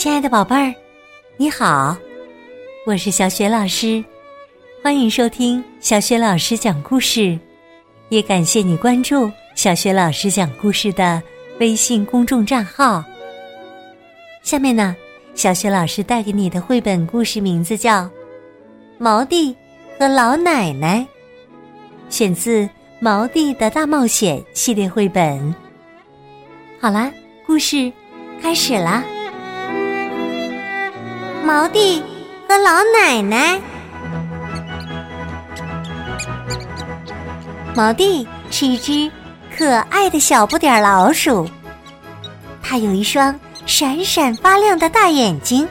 亲爱的宝贝儿，你好，我是小雪老师，欢迎收听小雪老师讲故事，也感谢你关注小雪老师讲故事的微信公众账号。下面呢，小雪老师带给你的绘本故事名字叫《毛弟和老奶奶》，选自《毛弟的大冒险》系列绘本。好啦，故事开始啦！毛弟和老奶奶。毛弟是一只可爱的小不点老鼠，它有一双闪闪发亮的大眼睛，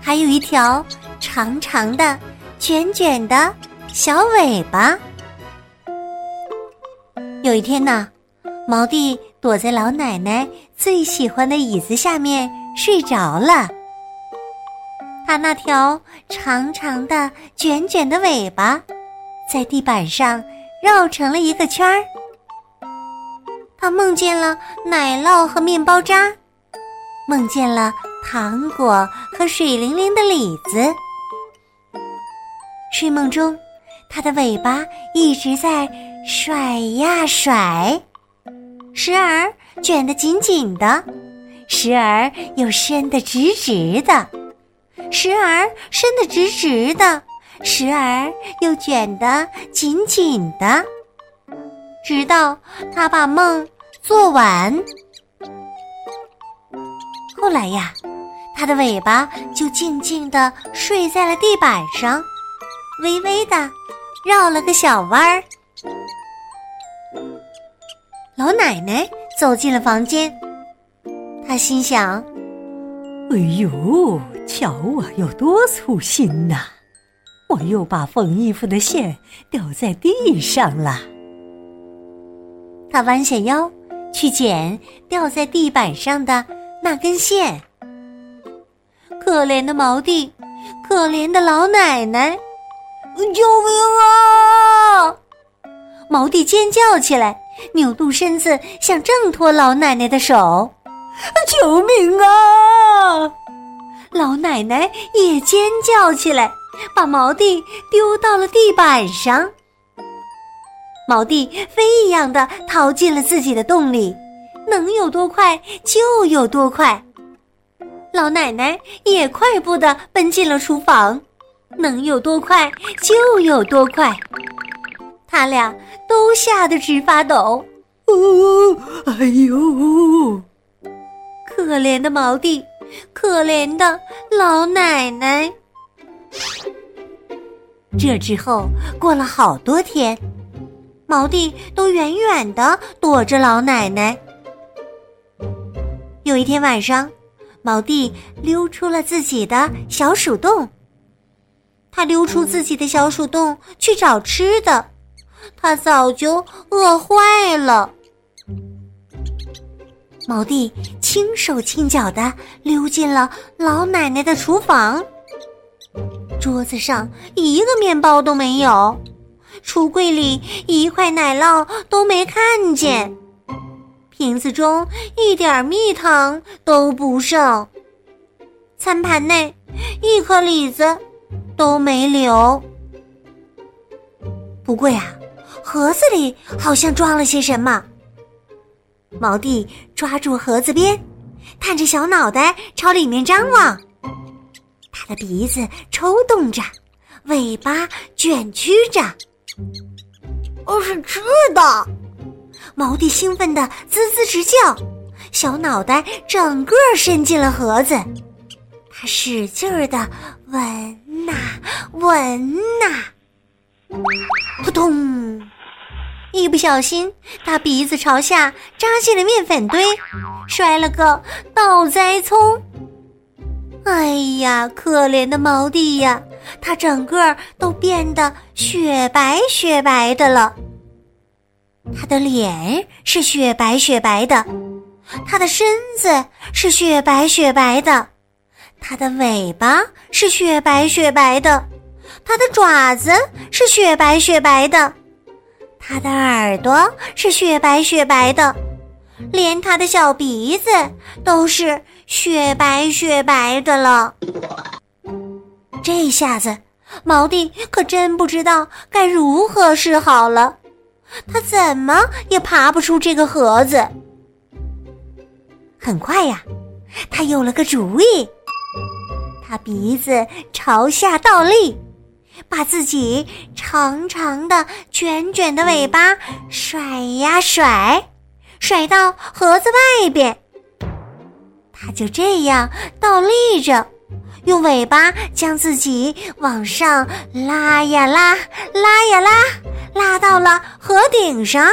还有一条长长的、卷卷的小尾巴。有一天呢，毛弟。躲在老奶奶最喜欢的椅子下面睡着了。他那条长长的、卷卷的尾巴，在地板上绕成了一个圈儿。他梦见了奶酪和面包渣，梦见了糖果和水灵灵的李子。睡梦中，他的尾巴一直在甩呀甩。时而卷得紧紧的，时而又伸得直直的，时而伸得直直的，时而又卷得紧紧的，直到他把梦做完。后来呀，他的尾巴就静静地睡在了地板上，微微的绕了个小弯儿。老奶奶走进了房间，她心想：“哎呦，瞧我有多粗心呐！我又把缝衣服的线掉在地上了。”他弯下腰去捡掉在地板上的那根线。可怜的毛弟，可怜的老奶奶，救命啊！毛弟尖叫起来。扭动身子想挣脱老奶奶的手，救命啊！老奶奶也尖叫起来，把毛弟丢到了地板上。毛弟飞一样的逃进了自己的洞里，能有多快就有多快。老奶奶也快步的奔进了厨房，能有多快就有多快。他俩都吓得直发抖。哦，哎呦！可怜的毛弟，可怜的老奶奶。这之后过了好多天，毛弟都远远的躲着老奶奶。有一天晚上，毛弟溜出了自己的小鼠洞。他溜出自己的小鼠洞去找吃的。他早就饿坏了。毛弟轻手轻脚的溜进了老奶奶的厨房，桌子上一个面包都没有，橱柜里一块奶酪都没看见，瓶子中一点蜜糖都不剩，餐盘内一颗李子都没留。不过呀。盒子里好像装了些什么。毛弟抓住盒子边，探着小脑袋朝里面张望。他的鼻子抽动着，尾巴卷曲着。哦，是吃的！毛弟兴奋的滋滋直叫，小脑袋整个伸进了盒子。他使劲儿的闻呐闻呐，扑通！一不小心，他鼻子朝下扎进了面粉堆，摔了个倒栽葱。哎呀，可怜的毛弟呀，他整个都变得雪白雪白的了。他的脸是雪白雪白的，他的身子是雪白雪白的，他的尾巴是雪白雪白的，他的爪子是雪白雪白的。它的耳朵是雪白雪白的，连他的小鼻子都是雪白雪白的了。这下子，毛弟可真不知道该如何是好了。他怎么也爬不出这个盒子。很快呀，他有了个主意。他鼻子朝下倒立，把自己长长的、卷卷的尾巴甩呀甩，甩到盒子外边。他就这样倒立着，用尾巴将自己往上拉呀拉，拉呀拉，拉到了盒顶上。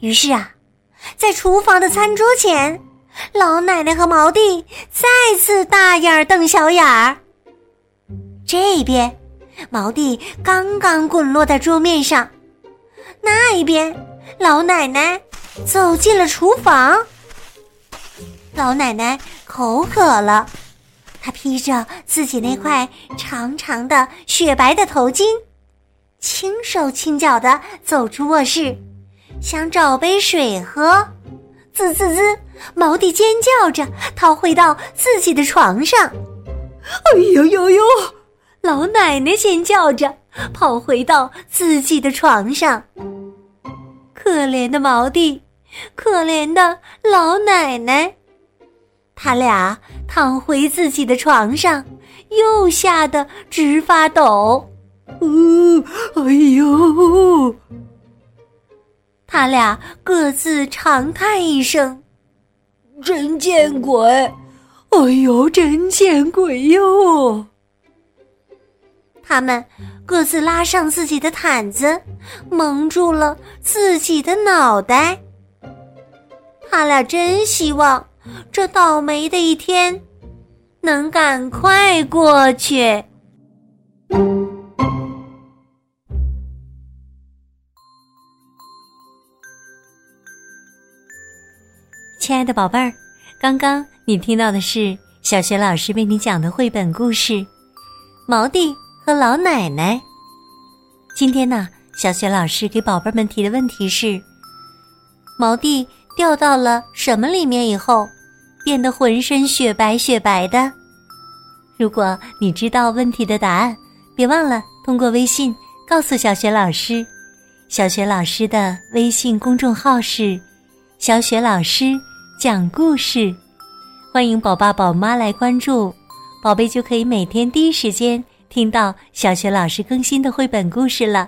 于是啊，在厨房的餐桌前。老奶奶和毛弟再次大眼瞪小眼儿。这边，毛弟刚刚滚落在桌面上；那一边，老奶奶走进了厨房。老奶奶口渴了，她披着自己那块长长的雪白的头巾，轻手轻脚的走出卧室，想找杯水喝。滋滋滋！毛弟尖叫着逃回到自己的床上。哎呦呦呦！老奶奶尖叫着跑回到自己的床上。可怜的毛弟，可怜的老奶奶，他俩躺回自己的床上，又吓得直发抖。呜！哎呦！他俩各自长叹一声：“真见鬼！哎呦，真见鬼哟！”他们各自拉上自己的毯子，蒙住了自己的脑袋。他俩真希望这倒霉的一天能赶快过去。亲爱的宝贝儿，刚刚你听到的是小学老师为你讲的绘本故事《毛弟和老奶奶》。今天呢，小雪老师给宝贝们提的问题是：毛弟掉到了什么里面以后，变得浑身雪白雪白的？如果你知道问题的答案，别忘了通过微信告诉小雪老师。小雪老师的微信公众号是“小雪老师”。讲故事，欢迎宝爸宝妈来关注，宝贝就可以每天第一时间听到小雪老师更新的绘本故事了。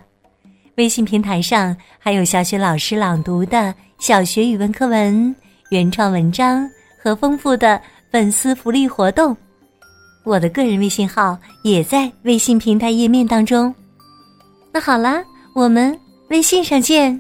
微信平台上还有小雪老师朗读的小学语文课文、原创文章和丰富的粉丝福利活动。我的个人微信号也在微信平台页面当中。那好啦，我们微信上见。